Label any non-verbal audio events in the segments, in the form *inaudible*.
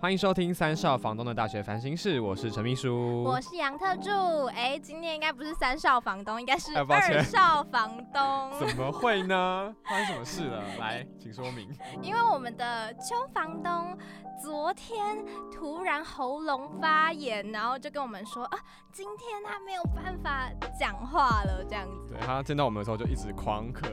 欢迎收听三少房东的大学烦心事，我是陈秘书，我是杨特助。哎，今天应该不是三少房东，应该是哎抱歉二少房东，怎么会呢？*laughs* 发生什么事了？*laughs* 来，请说明。因为我们的邱房东昨天突然喉咙发炎，然后就跟我们说啊，今天他没有办法讲话了，这样子对他见到我们的时候就一直狂咳。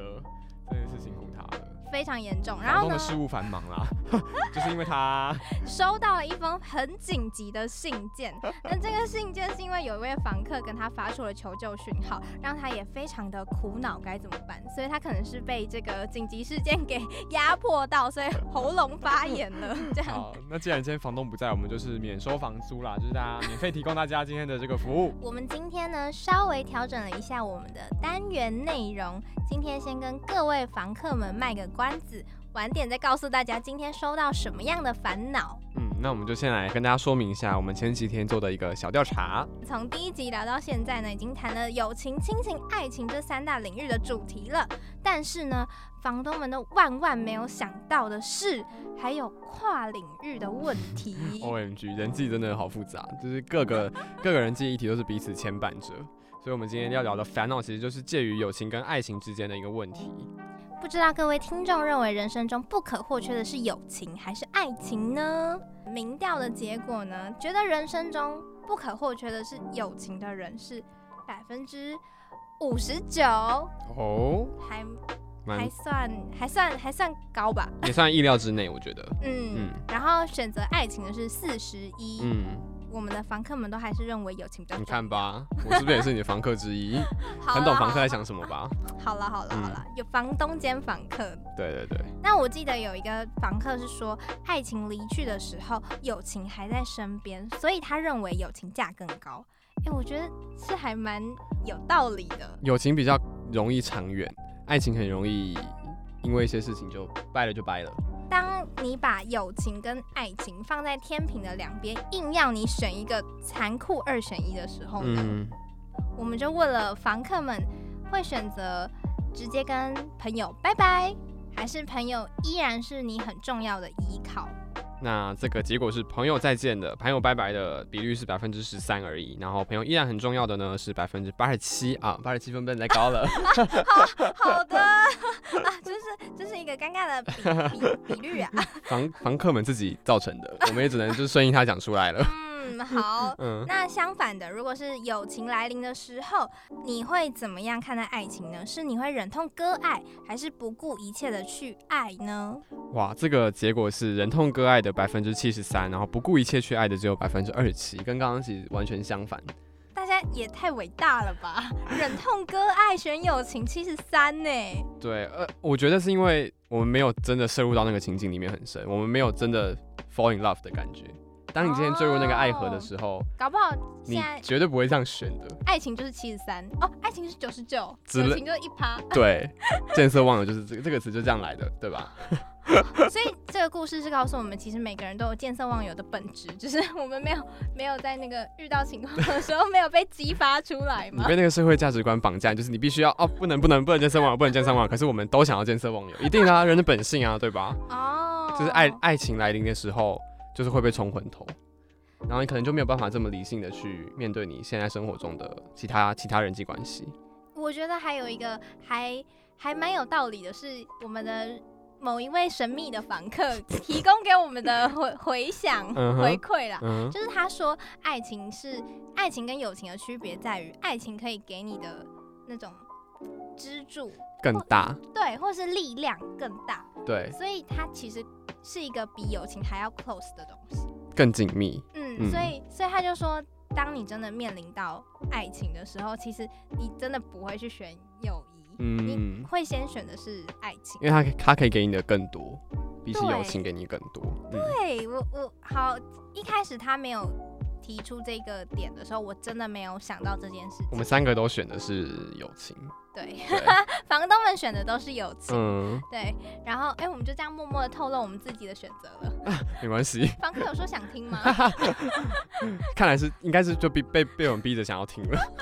非常严重。然后呢事务繁忙啦，*laughs* 就是因为他 *laughs* 收到了一封很紧急的信件。那这个信件是因为有一位房客跟他发出了求救讯号，让他也非常的苦恼，该怎么办？所以他可能是被这个紧急事件给 *laughs* 压迫到，所以喉咙发炎了。这样，好，那既然今天房东不在，我们就是免收房租啦，就是大家免费提供大家今天的这个服务。我们今天呢稍微调整了一下我们的单元内容，今天先跟各位房客们卖个关子，晚点再告诉大家今天收到什么样的烦恼。嗯，那我们就先来跟大家说明一下，我们前几天做的一个小调查。从第一集聊到现在呢，已经谈了友情、亲情、爱情这三大领域的主题了。但是呢，房东们都万万没有想到的是，还有跨领域的问题。O M G，人际真的好复杂，就是各个各个人际议题都是彼此牵绊着。所以，我们今天要聊的烦恼，其实就是介于友情跟爱情之间的一个问题。不知道各位听众认为人生中不可或缺的是友情还是爱情呢？民调的结果呢，觉得人生中不可或缺的是友情的人是百分之五十九，哦，还还算还算还算高吧。也算意料之内，我觉得。嗯，嗯然后选择爱情的是四十一，嗯，我们的房客们都还是认为友情比较你。看吧，我是不是也是你的房客之一？*laughs* 很懂房客在想什么吧？好了好了嗯好了，有房东兼房客。对对对，那我记得有一个房客是说，爱情离去的时候，友情还在身边，所以他认为友情价更高。哎、我觉得是还蛮有道理的。友情比较容易长远，爱情很容易因为一些事情就掰了就掰了。当你把友情跟爱情放在天平的两边，硬要你选一个残酷二选一的时候呢，嗯，我们就问了房客们，会选择直接跟朋友拜拜，还是朋友依然是你很重要的依靠？那这个结果是朋友再见的，朋友拜拜的比率是百分之十三而已，然后朋友依然很重要的呢是百分之八十七啊，八十七分贝再高了。好 *laughs* 好的 *laughs* 啊，就是这是一个尴尬的比比比率啊。房房客们自己造成的，我们也只能就是顺应他讲出来了。嗯，好。*laughs* 嗯，那相反的，如果是友情来临的时候，你会怎么样看待爱情呢？是你会忍痛割爱，还是不顾一切的去爱呢？哇，这个结果是忍痛割爱的百分之七十三，然后不顾一切去爱的只有百分之二十七，跟刚刚其实完全相反。大家也太伟大了吧！忍痛割爱选友情七十三呢？对，呃，我觉得是因为我们没有真的摄入到那个情境里面很深，我们没有真的 fall in love 的感觉。当你今天坠入那个爱河的时候，搞不好你现在绝对不会这样选的。爱情就是七十三哦，爱情是九十九，友情就是一趴。对，见色忘友就是这个这个词就这样来的，对吧？*laughs* 所以这个故事是告诉我们，其实每个人都有见色忘友的本质，就是我们没有没有在那个遇到情况的时候没有被激发出来嘛。你被那个社会价值观绑架，就是你必须要哦，不能不能不能见色忘友，不能见色忘友。可是我们都想要见色忘友，一定啊，人的本性啊，对吧？哦，就是爱爱情来临的时候，就是会被冲昏头，然后你可能就没有办法这么理性的去面对你现在生活中的其他其他人际关系。我觉得还有一个还还蛮有道理的是，我们的某一位神秘的房客 *laughs* 提供给我们的回回响、嗯哼回馈啦。嗯，就是他说，爱情是爱情跟友情的区别在于，爱情可以给你的那种支柱，更大，对，或是力量更大，对，所以它其实是一个比友情还要 close 的东西。更紧密。嗯，嗯所以所以他就说，当你真的面临到爱情的时候，其实你真的不会去选友谊，你嗯，会先选的是爱情。因为它它可以给你的更多，比起友情给你更多。嗯，对我我好一开始他没有提出这个点的时候，我真的没有想到这件事情。我们三个都选的是友情，对，*laughs* 对，房东们选的都是友情。嗯，对，然后哎、我们就这样默默的透露我们自己的选择了。*laughs* 没关系，*laughs* 房客有说想听吗？看来是应该是就被被被我们逼着想要听了，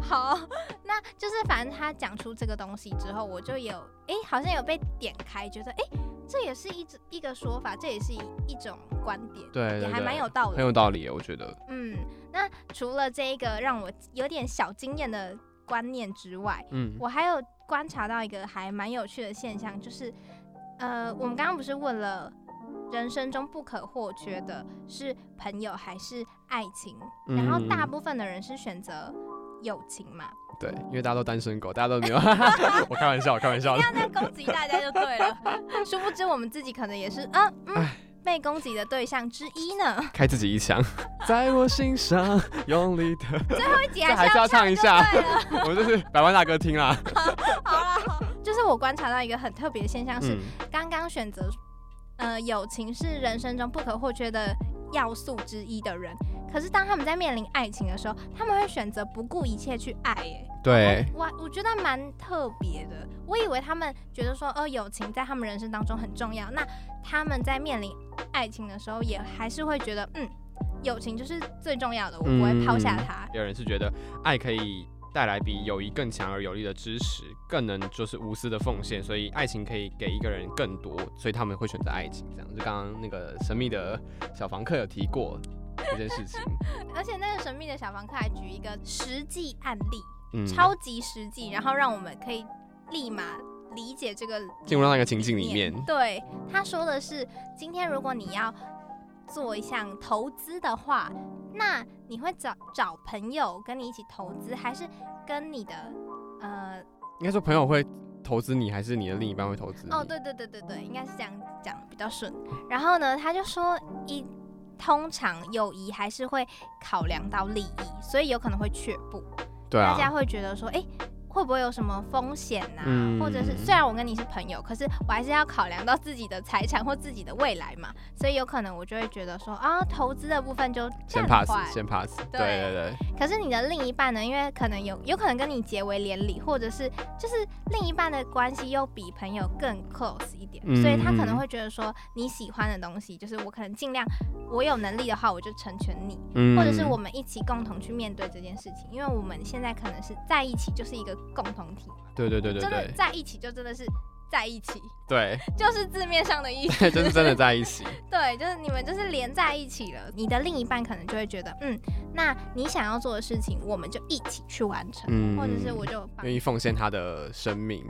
好，那就是反正他讲出这个东西之后，我就有哎、好像有被点开，觉得哎、这也是一直一个说法，这也是一一种观点，对对也还蛮，有道理很。有道理，我觉得，嗯，那除了这一个让我有点小惊艳的观念之外，嗯，我还有观察到一个还蛮有趣的现象，就是呃，我们刚刚不是问了。人生中不可或缺的是朋友还是爱情？然后大嗯部分的人是选择友情嘛，对，因为大家都单身狗，大家都没有 *laughs* *laughs* 我开玩笑，我开玩笑的，不要再攻击大家就对了。殊不知我们自己可能也是，嗯嗯唉，被攻击的对象之一呢。*laughs* 开自己一枪，*laughs* 在我心上用力的，最后一集这还还是是要唱一下。*laughs* 我就是百万大哥听啦，好了，就是我观察到一个很特别的现象是，嗯，刚刚选择呃友情是人生中不可或缺的要素之一的人，可是当他们在面临爱情的时候，他们会选择不顾一切去爱、哎，对，我我觉得蛮特别的。我以为他们觉得说，呃，友情在他们人生当中很重要，那他们在面临爱情的时候，也还是会觉得，嗯，友情就是最重要的，我不会抛下它。有人是觉得爱可以带来比友谊更强而有力的支持，更能就是无私的奉献，所以爱情可以给一个人更多，所以他们会选择爱情。这样，就刚刚那个神秘的小房客有提过 *laughs* 这件事情，而且那个神秘的小房客还举一个实际案例，嗯，超级实际，然后让我们可以立马理解这个进入到那个情境里面，对，他说的是，今天如果你要做一项投资的话，那你会找找朋友跟你一起投资，还是跟你的呃应该说朋友会投资你，还是你的另一半会投资你？哦，对对对对对，应该是这样讲比较顺。然后呢，他就说一通常友谊还是会考量到利益，所以有可能会却步。对啊，大家会觉得说，哎、会不会有什么风险呐、嗯。或者是虽然我跟你是朋友，可是我还是要考量到自己的财产或自己的未来嘛，所以有可能我就会觉得说啊，投资的部分就先暂 pass，先 pass，对。对对对，可是你的另一半呢，因为可能有有可能跟你结为连理，或者是就是另一半的关系又比朋友更 close 一点，嗯所以他可能嗯。会觉得说你喜欢的东西，就是我可能尽量我有能力的话，我就成全你。嗯。或者是我们一起共同去面对这件事情，因为我们现在可能是在一起，就是一个共同体，对对对对真的对。在一起就真的是在一起，对，就是字面上的意思。*laughs* 就是真的在一起，*laughs* 对，就是你们就是连在一起了，你的另一半可能就会觉得，嗯，那你想要做的事情，我们就一起去完成，嗯。或者是我就愿意奉献他的生命、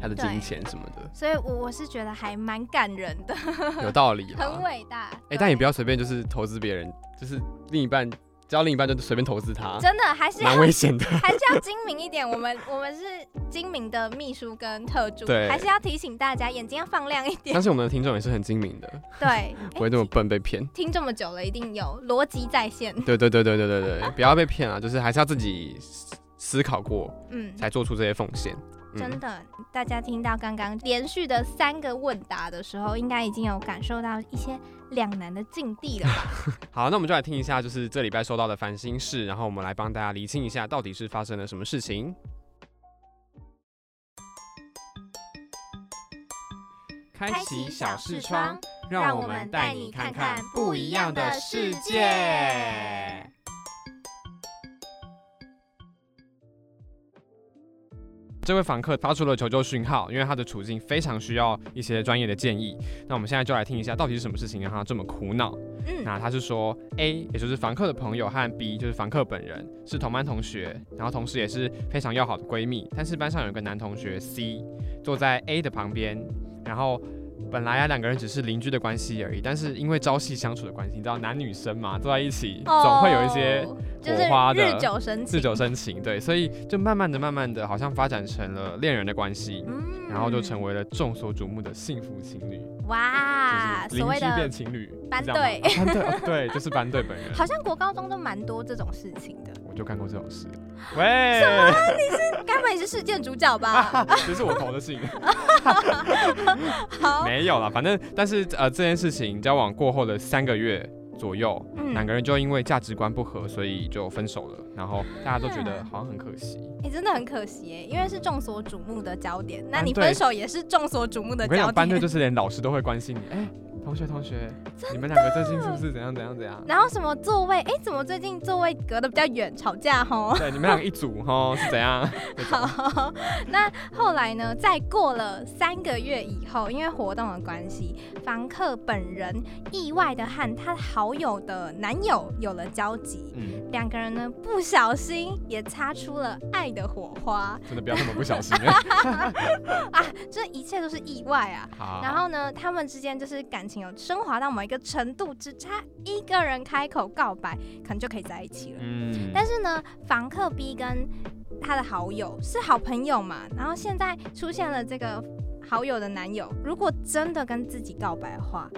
他的金钱什么的，所以我我是觉得还蛮感人的，有道理。*laughs* 很伟大。哎、但也不要要随便就是投资别人，就是另一半交另一半就随便投资他，真的还是蛮危险的。*laughs* 还是要精明一点。我们我们是精明的秘书跟特助，对还是要提醒大家眼睛要放亮一点相。信我们的听众也是很精明的，*laughs* 对，*laughs* 不会这么笨被骗。听这么久了，一定有逻辑在线。对对对对对对对，不要被骗啊！就是还是要自己思思考过嗯，才做出这些奉献。嗯真的，大家听到刚刚连续的三个问答的时候，应该已经有感受到一些两难的境地了？*laughs* 好，那我们就来听一下，就是这礼拜收到的烦心事，然后我们来帮大家厘清一下，到底是发生了什么事情。开启小视窗，让我们带你看看不一样的世界。这位房客发出了求救讯号，因为他的处境非常需要一些专业的建议。那我们现在就来听一下，到底是什么事情让他这么苦恼。嗯，那他是说，A 也就是房客的朋友和 B 就是房客本人是同班同学，然后同时也是非常要好的闺蜜。但是班上有一个男同学 C 坐在 A 的旁边，然后本来啊两个人只是邻居的关系而已，但是因为朝夕相处的关系，你知道男女生嘛，坐在一起总会有一些火花的日久生情，日久生情，对，所以就慢慢的、慢慢的，好像发展成了恋人的关系。嗯然后就成为了众所瞩目的幸福情侣，哇，就是邻居所谓的变情侣，班是这样吗队啊班队，哦对，就是班队本人。*laughs* 好像国高中都蛮多这种事情的。我就干过这种事。喂，什么？你是该不会也是事件主角吧？*laughs* 这是我投的信，好，没有啦，反正但是呃这件事情交往过后的三个月左右，嗯两个人就因为价值观不合，所以就分手了。然后大家都觉得好像很可惜。*laughs* 哎、真的很可惜哎，因为是众所瞩目的焦点，那你分手也是众所瞩目的焦我跟你讲，班队。就是连老师都会关心你，哎、同学同学，你们两个最近是不是怎样怎样怎样？然后什么座位？哎、怎么最近座位隔得比较远，吵架吼？对，你们两个一组吼 *laughs* 是怎样？好，那后来呢？再过了三个月以后，因为活动的关系，房客本人意外的和他好友的男友有了交集，嗯，两个人呢不小心也擦出了爱的火花真的不要那么不小心。*laughs* 啊！这一切都是意外啊！好，然后呢，他们之间就是感情有升华到某一个程度，只差一个人开口告白，可能就可以在一起了。嗯，但是呢，房客 B 跟他的好友是好朋友嘛，然后现在出现了这个好友的男友，如果真的跟自己告白的话，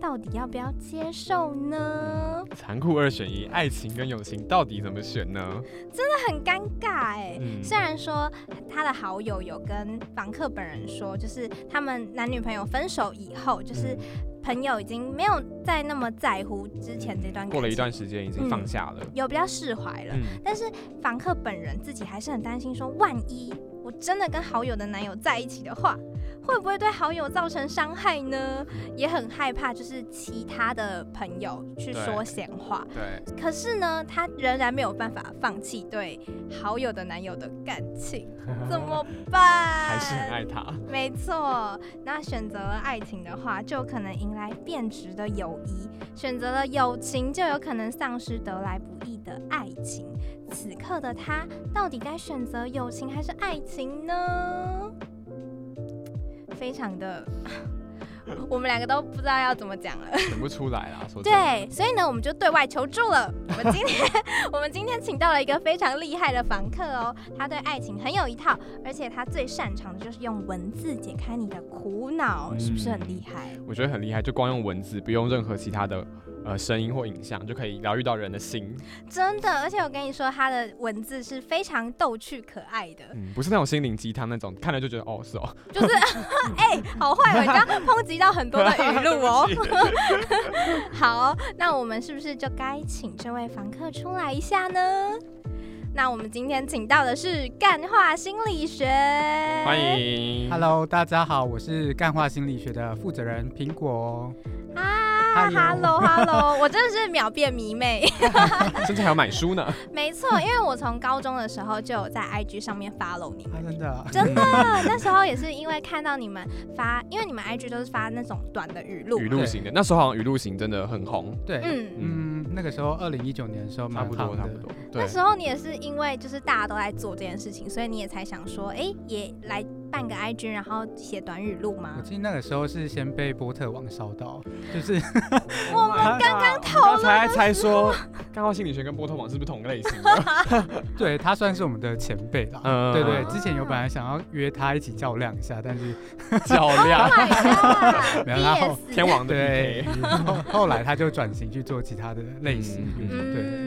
到底要不要接受呢？残酷二选一，爱情跟友情到底怎么选呢？真的很尴尬哎、嗯虽然说他的好友有跟房客本人说，就是他们男女朋友分手以后，就是朋友已经没有再那么在乎之前这段，过了一段时间已经放下了。有比较释怀了。嗯，但是房客本人自己还是很担心，说万一我真的跟好友的男友在一起的话，会不会对好友造成伤害呢？也很害怕，就是其他的朋友去说闲话。对，可是呢，他仍然没有办法放弃对好友的男友的感情，*laughs* 怎么办？还是很爱他。没错，那选择了爱情的话，就有可能迎来变质的友谊；选择了友情，就有可能丧失得来不易的爱情。此刻的他，到底该选择友情还是爱情呢？非常的，*laughs* 我们两个都不知道要怎么讲了。选不出来啦。对，所以呢，我们就对外求助了。我们今天，*laughs* 我们今天请到了一个非常厉害的房客哦，他对爱情很有一套，而且他最擅长的就是用文字解开你的苦恼，是不是很厉害？我觉得很厉害，就光用文字，不用任何其他的呃声音或影像，就可以疗愈到人的心。真的，而且我跟你说，他的文字是非常逗趣可爱的，嗯，不是那种心灵鸡汤那种，看了就觉得哦是哦。就是 *laughs* 哎、好坏哦，你这样抨击到很多的语录哦。*laughs* *laughs* 好，那我们是不是就该请这位房客出来一下呢？那我们今天请到的是干化心理学，欢迎 Hello，大家好，我是干化心理学的负责人苹果哦。啊 Hello，Hello *laughs* Hello，我真的是秒变迷妹。*laughs* 甚至还要买书呢。没错，因为我从高中的时候就有在 IG 上面 follow 你啊，真的，真的，那时候也是因为看到你们发，因为你们 IG 都是发那种短的语录，语录型的，那时候好像语录型真的很红，对，嗯，嗯，那个时候二零一九年的时候差不多差不多。对。那，时候你也是因为就是大家都在做这件事情，所以你也才想说，哎、也来办个 IG，然后写短语录吗我？记得那个时候是先被波特王烧到，就是 *laughs* 我们刚刚讨论才才说，干话心理学跟波特王是不是同类型的？*laughs* 对他算是我们的前辈啦。嗯对对，之前有本来想要约他一起较量一下，但是 *laughs* 较 Oh 量，没有然后天王的对后后来他就转型去做其他的类型嗯。对，嗯，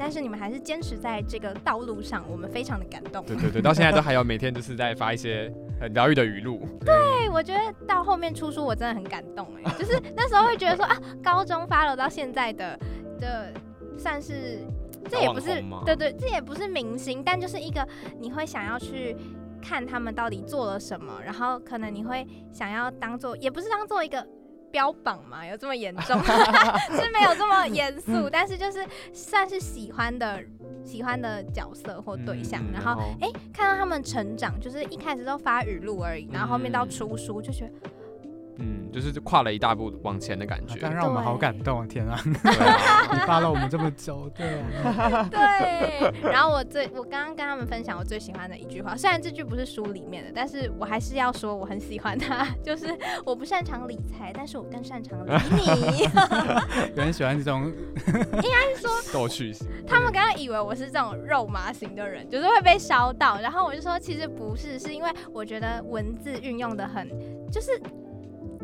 但是你们还是坚持在这个道路上，我们非常的感动。对对对，到现在都还有每天就是在发一些很疗愈的语录。对，我觉得到后面出书我真的很感动哎，就是那时候会觉得说啊，高中发了到现在的的算是，这也不是对对，这也不是明星，但就是一个你会想要去。看他们到底做了什么，然后可能你会想要当做，也不是当做一个标榜嘛，有这么严重，*laughs* *laughs* 是没有这么严肃，但是就是算是喜欢的喜欢的角色或对象，然后嗯然后哎、看到他们成长，就是一开始都发语录而已，然后后面到嗯。出书，就觉得嗯，就是跨了一大步往前的感觉。啊让我们好感动啊！天啊，*laughs* 你发了我们这么久，对啊，*laughs* 对。然后我最我刚刚跟他们分享我最喜欢的一句话，虽然这句不是书里面的，但是我还是要说我很喜欢它，*laughs* 就是我不擅长理财，但是我更擅长理你。有人喜欢这种应该是说逗趣型。他们刚刚以为我是这种肉麻型的人，就是会被烧到，然后我就说其实不是，是因为我觉得文字运用的很，就是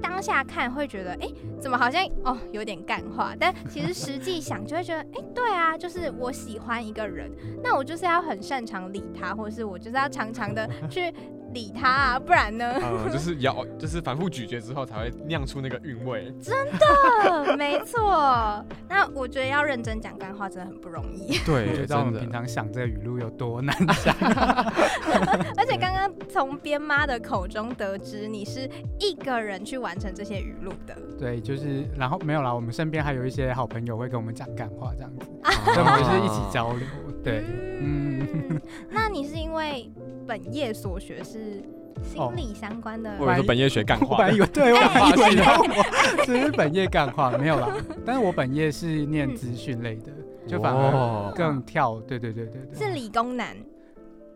当下看会觉得，哎、怎么好像哦有点干话，但 *laughs* 其实实际想就会觉得，哎、对啊，就是我喜欢一个人，那我就是要很擅长理他，或者是我就是要常常的 *laughs* 去理他啊，不然呢？嗯，*laughs* 就是咬，就是反复咀嚼之后才会酿出那个韵味。真的没错。那我觉得要认真讲干话真的很不容易，对，就知道我真的们平常想这个语录有多难想。*laughs* 而且刚刚从编妈的口中得知，你是一个人去完成这些语录的。对，就是然后没有啦，我们身边还有一些好朋友会跟我们讲干话这样子，啊所以我们就是一起交流。对，嗯，嗯，*laughs* 那你是因为本业所学是心理相关的？我以为说本业学干我话。我，本来以为对，我哎以为要我只是本业干话没有啦，*laughs* 但是我本业是念资讯类的，就反而哦。更跳，对对对对对，是理工男。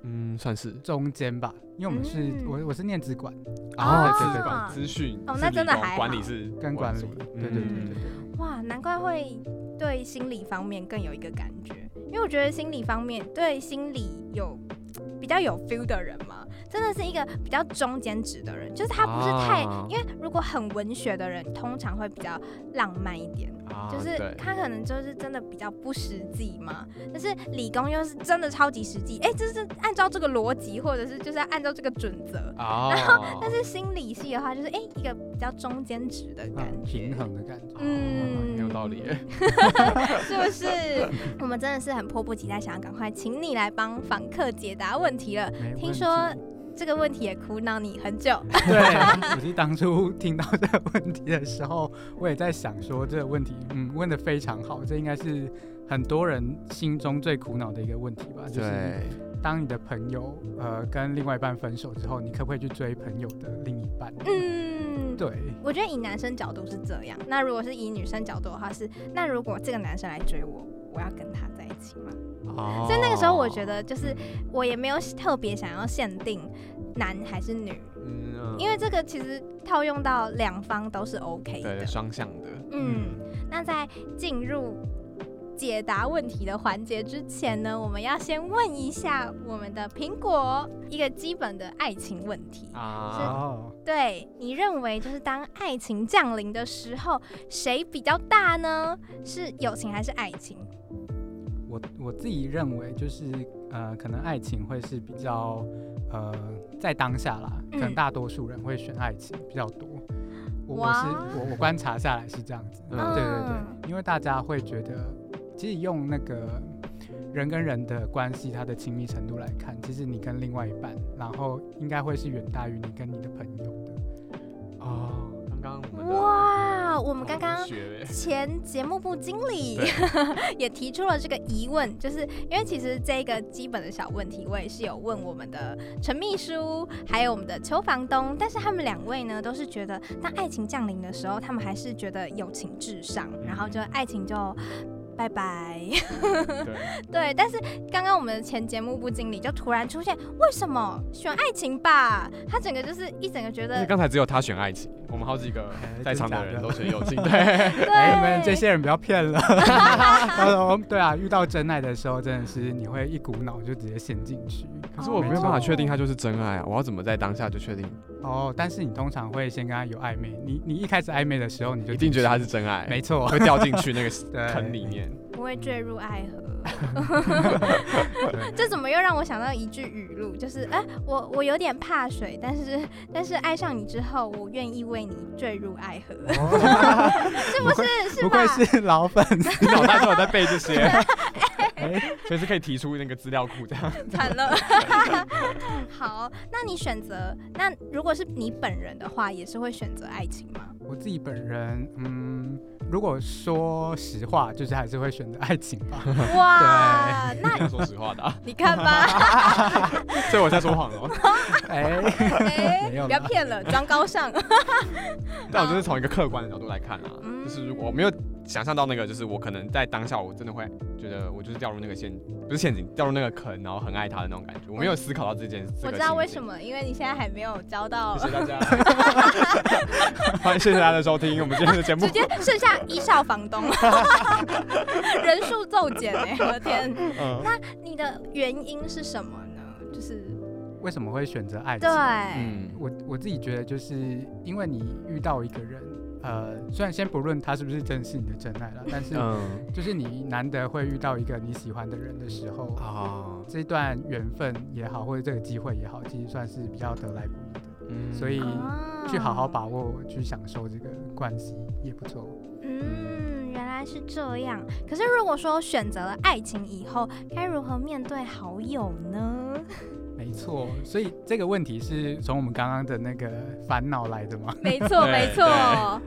嗯，算是。中间吧，因为我们是嗯。我我是念资管。哦资对对管资讯哦那真的还管理是跟管理组的，对对对对嗯对。哇，难怪会对心理方面更有一个感觉，因为我觉得心理方面对心理有比较有 feel 的人嘛，真的是一个比较中间值的人，就是他不是太，啊因为如果很文学的人，通常会比较浪漫一点。啊就是他可能就是真的比较不实际嘛，但是理工又是真的超级实际，哎、就是按照这个逻辑，或者是就是要按照这个准则。然后，但是心理系的话，就是哎、一个比较中间值的感嗯，觉，平衡的感觉。嗯很有道理耶。*laughs* *laughs* 是不是？我们真的是很迫不及待，想要赶快请你来帮访客解答问题了。听说这个问题也苦恼你很久，对，我是当初听到这个问题的时候，我也在想说这个问题，嗯，问的非常好，这应该是很多人心中最苦恼的一个问题吧。就是对，当你的朋友呃跟另外一半分手之后，你可不可以去追朋友的另一半？嗯，对，我觉得以男生角度是这样，那如果是以女生角度的话是，那如果这个男生来追我，我要跟他在一起吗？哦所以那个时候我觉得就是我也没有特别想要限定男还是女，嗯，因为这个其实套用到两方都是 OK 的。双向的，嗯，那在进入解答问题的环节之前呢，我们要先问一下我们的苹果一个基本的爱情问题。啊，哦，对你认为，就是当爱情降临的时候，谁比较大呢？是友情还是爱情？我我自己认为就是呃，可能爱情会是比较呃，在当下啦，可能嗯大多数人会选爱情比较多。我我是我我观察下来是这样子，嗯对对嗯对，因为大家会觉得，其实用那个人跟人的关系，他的亲密程度来看，其实你跟另外一半，然后应该会是远大于你跟你的朋友的。哦，刚刚我们的哇，我们刚刚前节目部经理 *laughs* 也提出了这个疑问，就是因为其实这个基本的小问题，我也是有问我们的陈秘书，还有我们的邱房东，但是他们两位呢，都是觉得当爱情降临的时候，他们还是觉得友情至上，然后就爱情就。拜拜，对，*laughs* 对，但是刚刚我们的前节目部经理就突然出现，为什么选爱情吧？他整个就是一整个觉得，刚才只有他选爱情，我们好几个哎在场的人都选友情，*laughs* 对，你们这些人不要骗了。*laughs* 对啊，遇到真爱的时候，真的是你会一股脑就直接陷进去。可是我没有办法确定他就是真爱啊，我要怎么在当下就确定？哦，但是你通常会先跟他有暧昧，你你一开始暧昧的时候，你就一定觉得他是真爱，没错。会掉进去那个对坑里面。不会坠入爱河。*laughs* 这怎么又让我想到一句语录，就是哎、我我有点怕水，但是但是爱上你之后，我愿意为你坠入爱河，*laughs* 是不是？是不吧？愧是老粉丝。你脑袋都有在背这些，*laughs* 哎随时可以提出那个资料库这样。惨了。好，那你选择，那如果是你本人的话，也是会选择爱情吗？我自己本人，嗯，如果说实话，就是还是会选择爱情吧。哇，那 *laughs* 你说实话的啊，你看吧，*laughs* 所以我在说谎哦。*laughs* 哎，哎、不要骗了，装高尚。但我就是从一个客观的角度来看啊，嗯就是如果我没有想象到那个，就是我可能在当下，我真的会觉得我就是掉入那个陷，不是陷阱，掉入那个坑，然后很爱他的那种感觉。我没有思考到这件事。我知道为什。么，因为你现在还没有交到，谢谢大家，欢迎谢谢大家的收听我们今天的节目 *laughs* 直。接剩下一少房东，*laughs* 人数骤减哎，我的天！嗯，你的原因是什么呢？就是为什么会选择爱情？对，嗯，我我自己觉得，就是因为你遇到一个人，呃，虽然先不论他是不是真是你的真爱了，但是嗯就是你难得会遇到一个你喜欢的人的时候，啊，这段缘分也好，或者这个机会也好，其实算是比较得来不易的，嗯所以啊去好好把握，去享受这个关系也不错。嗯，原来是这样。可是如果说选择了爱情以后，该如何面对好友呢？没错，所以这个问题是从我们刚刚的那个烦恼来的吗？没错，没错。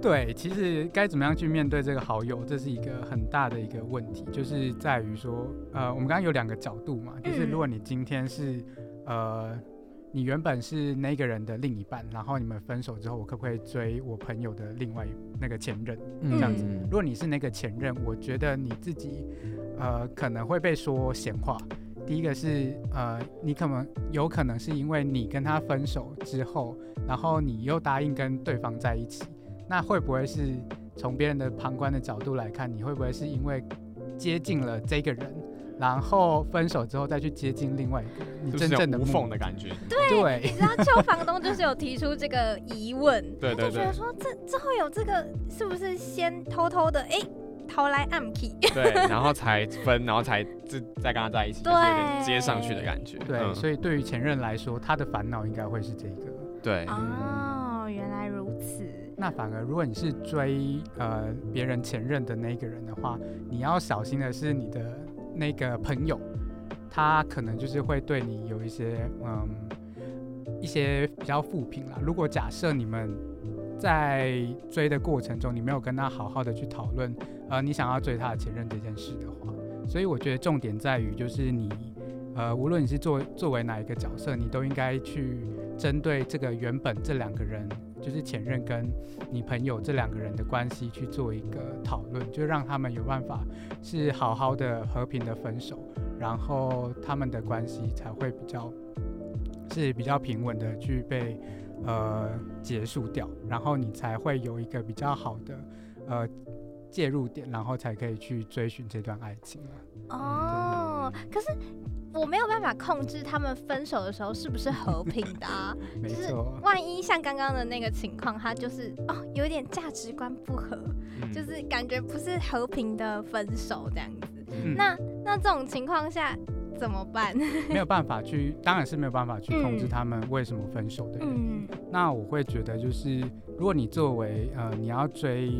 对，其实该怎么样去面对这个好友，这是一个很大的一个问题，就是在于说，呃，我们刚刚有两个角度嘛，就是如果你今天是，呃，你原本是那个人的另一半，然后你们分手之后，我可不可以追我朋友的另外那个前任？这样子如果你是那个前任，我觉得你自己，呃，可能会被说闲话。第一个是，呃，你可能有可能是因为你跟他分手之后，然后你又答应跟对方在一起。那会不会是从别人的旁观的角度来看，你会不会是因为接近了这个人，然后分手之后再去接近另外一个人？你真正的无缝的感觉。对，你知道邱房东就是有提出这个疑问，对 *laughs* 对对，就觉得说这这会有这个是不是先偷偷的哎偷来暗 key？*laughs* 对，然后才分，然后才再再跟他在一起，对，有点接上去的感觉。对，所以对于前任来说，他的烦恼应该会是这个。对，哦，原来如此。那反而，如果你是追呃别人前任的那个人的话，你要小心的是你的那个朋友，他可能就是会对你有一些嗯一些比较负评啦。如果假设你们在追的过程中，你没有跟他好好的去讨论呃你想要追他的前任这件事的话，所以我觉得重点在于就是你呃无论你是作作为哪一个角色，你都应该去针对这个原本这两个人。就是前任跟你朋友这两个人的关系去做一个讨论，就让他们有办法是好好的和平的分手，然后他们的关系才会比较是比较平稳的去被呃结束掉，然后你才会有一个比较好的呃介入点，然后才可以去追寻这段爱情哦，可是。我没有办法控制他们分手的时候是不是和平的，*laughs* 就是万一像刚刚的那个情况，他就是哦有点价值观不合，就是感觉不是和平的分手这样子。那那这种情况下怎么办？*laughs* 没有办法去，当然是没有办法去控制他们为什么分手的原因。那我会觉得就是，如果你作为呃你要追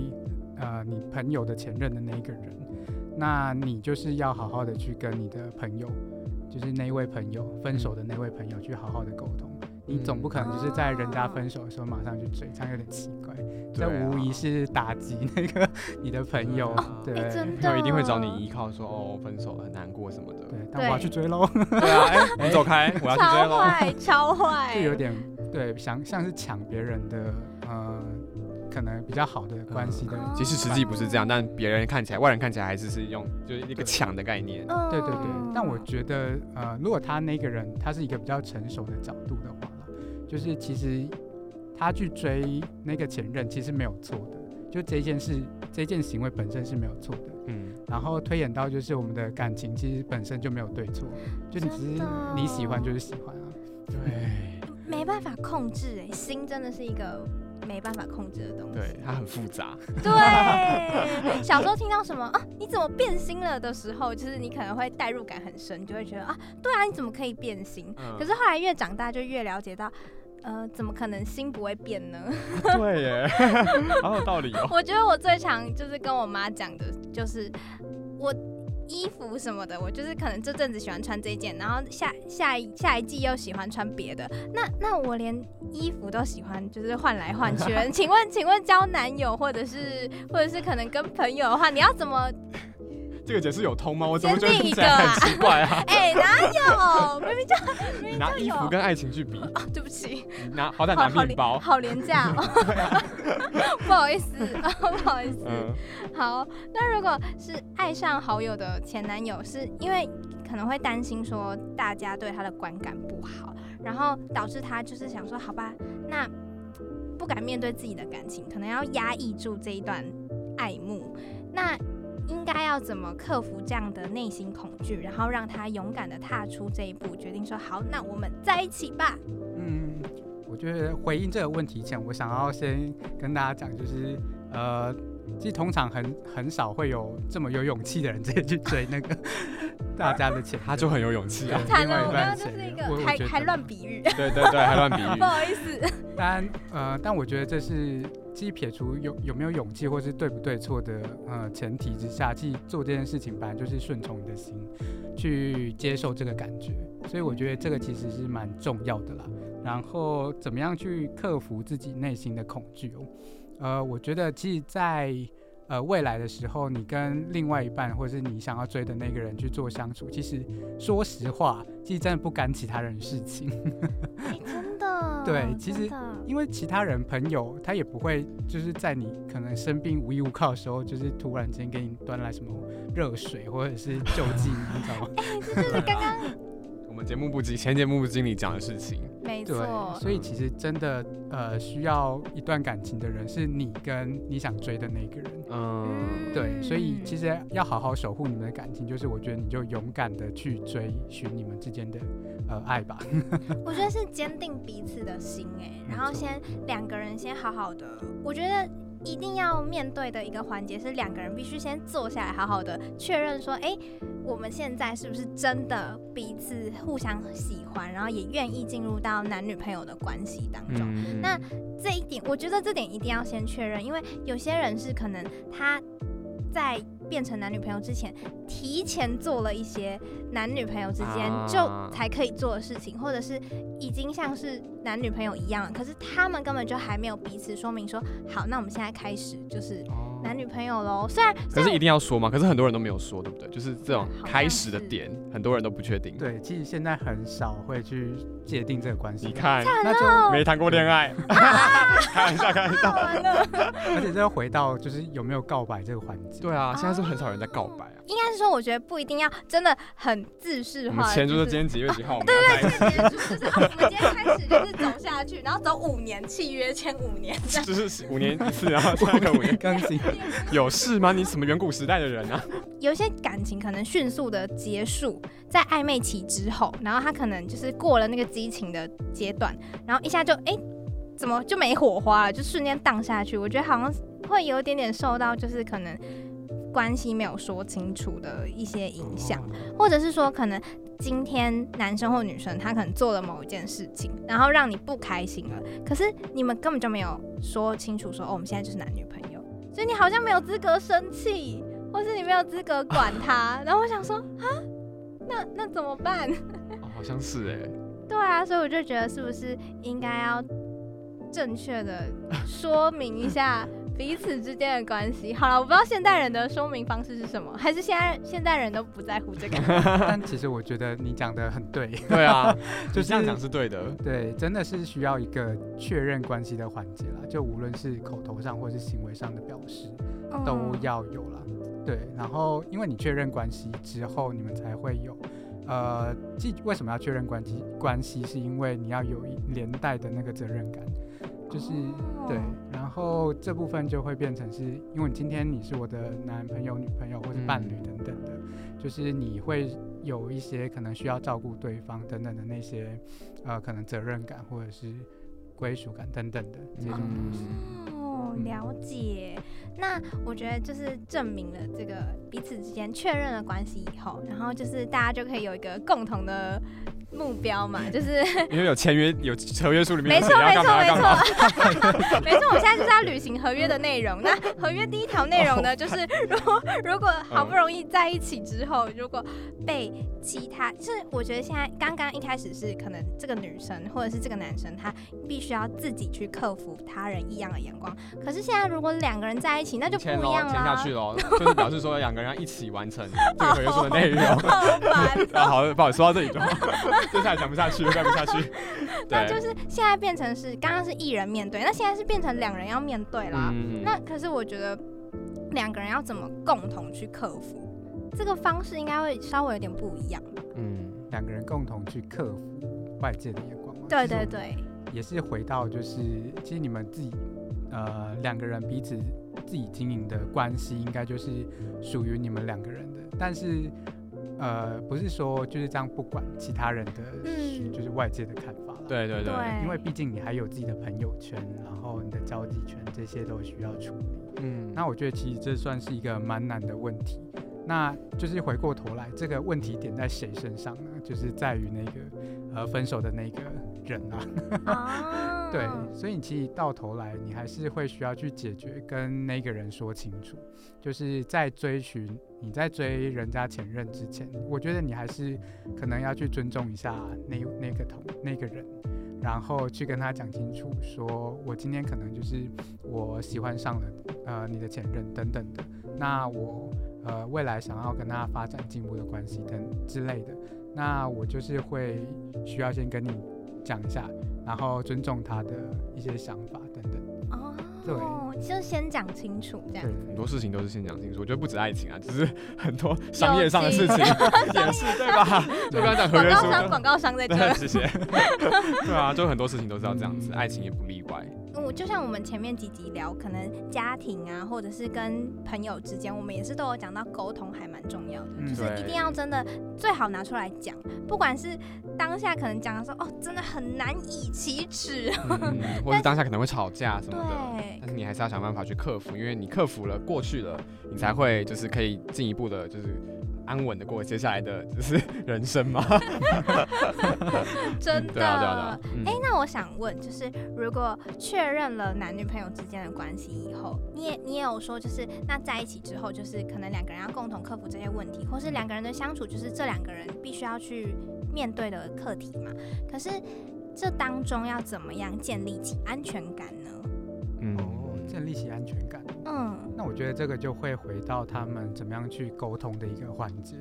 呃你朋友的前任的那一个人，那你就是要好好的去跟你的朋友。就是那位朋友分手的那位朋友去好好的沟通，你总不可能就是在人家分手的时候马上去追，这样有点奇怪。这无疑是打击那个你的朋友，对，朋友一定会找你依靠，说哦分手了很难过什么的。对，但我要去追喽。对啊，*laughs* 你走开，我要去追喽。*laughs* 超坏，超坏，就有点对，想像是抢别人的，呃。可能比较好的关系的，其实实际不是这样，但别人看起来，外人看起来还是是用就是一个抢的概念。对对对，但我觉得，呃，如果他那个人他是一个比较成熟的角度的话就是其实他去追那个前任其实没有错的，就这件事这件行为本身是没有错的。嗯，然后推演到就是我们的感情其实本身就没有对错，就你只是你喜欢就是喜欢啊。对，没办法控制哎，心真的是一个。没办法控制的东西，对它很复杂。对，*laughs* 小时候听到什么啊，你怎么变心了的时候，就是你可能会代入感很深，就会觉得啊，对啊，你怎么可以变心？可是后来越长大，就越了解到，呃，怎么可能心不会变呢？对耶，好有道理哦。*laughs* 我觉得我最常就是跟我妈讲的，就是我。衣服什么的，我就是可能这阵子喜欢穿这件，然后下下一下一季又喜欢穿别的。那那我连衣服都喜欢，就是换来换去。*laughs* 请问请问交男友或者是或者是可能跟朋友的话，你要怎么？这个解释有通吗？我怎么觉得听起来很奇怪啊？*laughs* 哎，哪有？明明就你拿衣服跟爱情去比啊？对不起，拿好歹拿面包，好廉价。*laughs* 不好意思，*laughs* 不好意思。好，那如果是爱上好友的前男友，是因为可能会担心说大家对他的观感不好，然后导致他就是想说，好吧，那不敢面对自己的感情，可能要压抑住这一段爱慕，那。应该要怎么克服这样的内心恐惧，然后让他勇敢的踏出这一步，决定说好，那我们在一起吧。嗯，我觉得回应这个问题前，我想要先跟大家讲，就是呃，其实通常很很少会有这么有勇气的人直接去追那个 *laughs* 大家的钱，他就很有勇气啊。惨了，另外一我刚刚就是一个还还乱比喻，对对对，还乱比喻 *laughs* 不。好意思。但呃，但我觉得这是其实撇除有有没有勇气或是对不对错的呃前提之下，其实做这件事情本来就是顺从你的心去接受这个感觉，所以我觉得这个其实是蛮重要的啦。然后怎么样去克服自己内心的恐惧哦？呃，我觉得其实在呃未来的时候，你跟另外一半或者是你想要追的那个人去做相处，其实说实话，其实真的不干其他人的事情。哎 *laughs* 真的，对其实因为其他人朋友他也不会就是在你可能生病无依无靠的时候，就是突然间给你端来什么热水或者是救济你，你知道吗？这就是刚刚节目部经前节目部经理讲的事情，没错，，所以其实真的呃需要一段感情的人是你跟你想追的那个人。嗯，对，所以其实实要好好守护你们的感情，就是我觉得你就勇敢的去追寻你们之间的呃爱吧。*laughs* *laughs* 我觉得是坚定彼此的心哎，然后先两个人先好好的，我觉得。一定要面对的一个环节是两个人必须先坐下来，好好的确认说，哎、我们现在是不是真的彼此互相喜欢，然后也愿意进入到男女朋友的关系当中。嗯那这一点，我觉得这点一定要先确认，因为有些人是可能他在变成男女朋友之前，提前做了一些男女朋友之间啊就才可以做的事情，或者是已经像是男女朋友一样了，可是他们根本就还没有彼此说明说，好，那我们现在开始就是哦男女朋友喽。虽然可是一定要说嘛？可是很多人都没有说，对不对？就是这种开始的点，很多人都不确定。对，其实现在很少会去界定这个关系。你，看，那就没谈过恋爱，*laughs* 开玩笑，开玩笑。而且这又回到就是有没有告白这个环节。对啊，现在是不是很少人在告白啊。应该是说，我觉得不一定要真的很自视我们化的，就是签就是今天几月几号，我们要在一起结束就是、哦、我们今天开始就是走下去，然后走五年契约签五年这样。*laughs* 就是五年一次，然后下个五年更新。*laughs* 有事吗？你什么远古时代的人啊？有一些感情可能迅速的结束，在暧昧期之后，然后他可能就是过了那个激情的阶段，然后一下就哎、怎么就没火花了，就瞬间荡下去。我觉得好像会有一点点受到就是可能关系没有说清楚的一些影响。或者是说，可能今天男生或女生他可能做了某一件事情，然后让你不开心了，可是你们根本就没有说清楚说，哦，我们现在就是男女朋友，所以你好像没有资格生气，或是你没有资格管他。*laughs* 然后我想说，啊，那那怎么办？*laughs* 哦，好像是哎，对啊，所以我就觉得是不是应该要正确的说明一下彼此之间的关系？好了，我不知道现代人的说明方式是什么，还是现在现代人都不在乎这个。*laughs* 但其实我觉得你讲的很对，对啊，就 *laughs* 就是这样讲是对的。对，真的是需要一个确认关系的环节啦，就无论是口头上或是行为上的表示都嗯要有啦。对，然后因为你确认关系之后，你们才会有。呃，既为什么要确认关系？关系是因为你要有一连带的那个责任感，就是、对哦，然后这部分就会变成是因为今天你是我的男朋友、女朋友或是伴侣嗯等等的，就是你会有一些可能需要照顾对方等等的那些呃可能责任感或者是归属感等等的这种东西。哦，嗯了解。那我觉得就是证明了这个彼此之间确认了关系以后，然后就是大家就可以有一个共同的目标嘛，就是因为有签约，有合约书里面没错没错没。错，*laughs* 没错，我现在就是要履行合约的内容。那合约第一条内容呢，*laughs* 就是如果如果好不容易在一起之后，如果被其他，就是我觉得现在刚刚一开始是可能这个女生或者是这个男生，他必须要自己去克服他人异样的眼光。可是现在如果两个人在一起，那就不一样了签下去。喽，就是表示说两个人要一起完成这个合约书的内容。*laughs* 好烦啊，好，不好意思，说到这里就好，*laughs* 接下来讲不下去，干不下去。*laughs* 那就，是现在变成是刚刚是一人面对，那现在是变成两人要面对啦。嗯那可是我觉得两个人要怎么共同去克服，这个方式应该会稍微有点不一样吧？嗯，两个人共同去克服外界的眼光嘛。对对对，也是回到就是，其实你们自己呃两个人彼此自己经营的关系，应该就是属于你们两个人的。但是呃，不是说就是这样不管其他人的，嗯就是外界的看法啦。对对对，对，因为毕竟你还有自己的朋友圈，然后你的交际圈这些都需要处理。嗯，那我觉得其实这算是一个蛮难的问题。那就是回过头来，这个问题点在谁身上呢？就是在于那个呃分手的那个人啊。啊，*laughs* 对，所以你其实到头来，你还是会需要去解决，跟那个人说清楚。就是在追寻你在追人家前任之前，我觉得你还是可能要去尊重一下那那个同那个人，然后去跟他讲清楚，说我今天可能就是我喜欢上了呃你的前任等等的，那我呃未来想要跟他发展进步的关系等之类的，那我就是会需要先跟你讲一下，然后尊重他的一些想法等等。哦，对，就先讲清楚这样。很多事情都是先讲清楚，我觉得不止爱情啊，只是很多商业上的事情 *laughs* 也是对吧？就刚刚讲合约书，广告商，广告商在这对，。谢谢。*laughs* 对啊，就很多事情都是要这样子，嗯爱情也不例外。我就像我们前面几集聊，可能家庭啊，或者是跟朋友之间，我们也是都有讲到沟通还蛮重要的，嗯就是一定要真的最好拿出来讲，不管是当下可能讲的时候，哦，真的很难以启齿，*laughs* 嗯，或者当下可能会吵架什么的，对但是你还是要想办法去克服，因为你克服了过去了，你才会就是可以进一步的，就是安稳的过接下来的就是人生吗。真的。*laughs* 对啊，对啊，对啊。嗯哎、那我想问，就是如果确认了男女朋友之间的关系以后，你也你也有说，就是那在一起之后，就是可能两个人要共同克服这些问题，或是两个人的相处，就是这两个人必须要去面对的课题嘛。可是这当中要怎么样建立起安全感呢？嗯哦，建立起安全感。嗯，那我觉得这个就会回到他们怎么样去沟通的一个环节，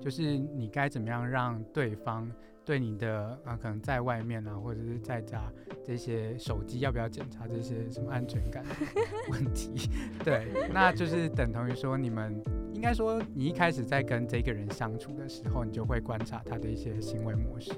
就是你该怎么样让对方对你的呃可能在外面啊，或者是在家这些手机要不要检查这些什么安全感的 *laughs* 问题，对，那就是等同于说你们应该说你一开始在跟这个人相处的时候，你就会观察他的一些行为模式。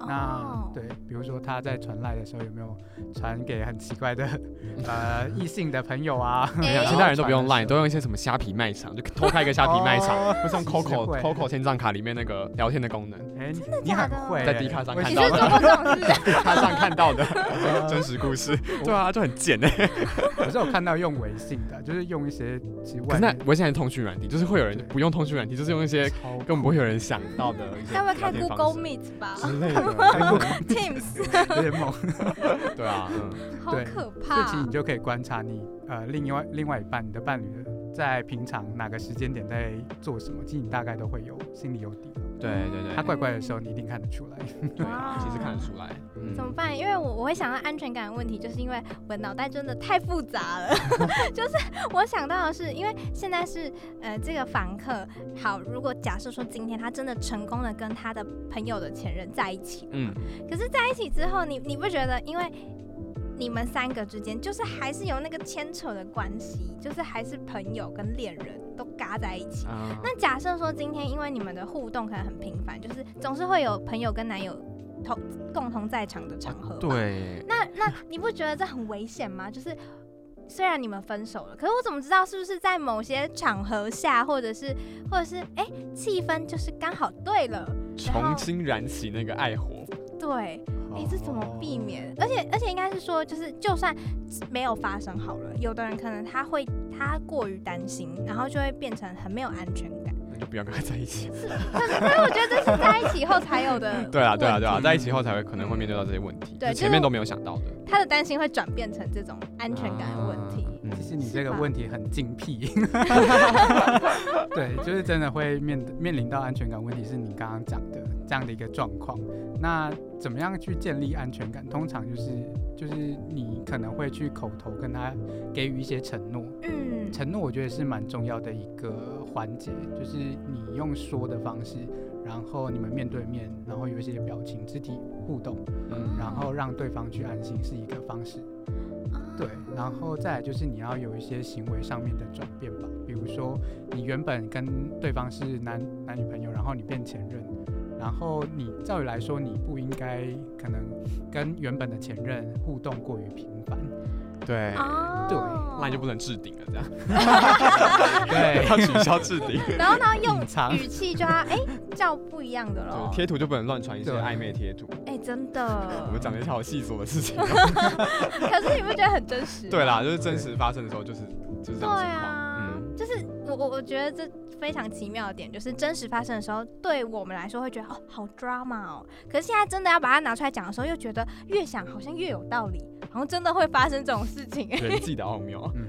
那哦，对，比如说他在传赖的时候有没有传给很奇怪的 *laughs* 呃异性的朋友啊？*laughs* 哎。没有，现在人都不用 Line，都用一些什么虾皮卖场，就偷开一个虾皮卖场，哦。或 *laughs* 是用 Coco Coco 千账卡里面那个聊天的功能，哎、你你假的很会、在 D 卡上看到的。是做过这种事？地卡上看到的。呃真实故事。对啊，就很贱哎。可是我看到用微信的，就是用一些其实可是那外面我现在通讯软体，就是会有人不用通讯软体，就是用一些超根本不会有人想到的一些该不会开聊天方 Google Meet 吧。之类的。？Teams，有点猛，*laughs* 对啊，嗯，好对可所以怕其实你就可以观察你呃另外另外一半你的伴侣在平常哪个时间点在做什么，其实你大概都会有心里有底了。对对对，他怪怪的时候，你一定看得出来。对啊，其实看得出来。嗯怎么办？因为我我会想到安全感的问题，就是因为我的脑袋真的太复杂了。*laughs* 就是我想到的是，因为现在是呃这个房客，好，如果假设说今天他真的成功的跟他的朋友的前任在一起，嗯，可是在一起之后，你你不觉得因为你们三个之间就是还是有那个牵扯的关系，就是还是朋友跟恋人都嘎在一起。啊那假设说今天因为你们的互动可能很频繁，就是总是会有朋友跟男友同共同在场的场合。。对，那那你不觉得这很危险吗？就是虽然你们分手了，可是我怎么知道是不是在某些场合下，或者是或者是哎气氛就是刚好对了，重新燃起那个爱火。对，哎、这怎么哦避免？而且而且应该是说，就是就算没有发生好了，有的人可能他会他过于担心，然后就会变成很没有安全感。那就不要跟他在一起。可是可是我觉得这是在一起后才有的 *laughs* 对啊，对啊，对啊，在一起后才会可能会面对到这些问题，对前面都没有想到的。他的担心会转变成这种安全感的问题。啊嗯其实你这个问题很精辟，*laughs* 对，就是真的会面面临到安全感问题，是你刚刚讲的这样的一个状况。那怎么样去建立安全感？通常就是就是你可能会去口头跟他给予一些承诺，嗯，承诺我觉得是蛮重要的一个环节，就是你用说的方式，然后你们面对面，然后有一些表情、肢体互动，嗯然后让对方去安心是一个方式。啊对，然后再来就是你要有一些行为上面的转变吧，比如说你原本跟对方是男男女朋友，然后你变前任，然后你照理来说你不应该可能跟原本的前任互动过于频繁，对，哦，对那你就不能置顶了，这样 *laughs* 对，要取消置顶。然后他，用语气就要哎、叫不一样的对喽。贴图就不能乱传一些对暧昧贴图。哎、真的。我们讲了一些好细琐的事情。*laughs* 可是你不觉得很真实？对啦，就是真实发生的时候，就是就是这对样情况。啊，嗯，就是我我我觉得这非常奇妙的点，就是真实发生的时候，对我们来说会觉得哦好 drama 哦，可是现在真的要把它拿出来讲的时候，又觉得越想好像越有道理，好像真的会发生这种事情。人际的奥妙。嗯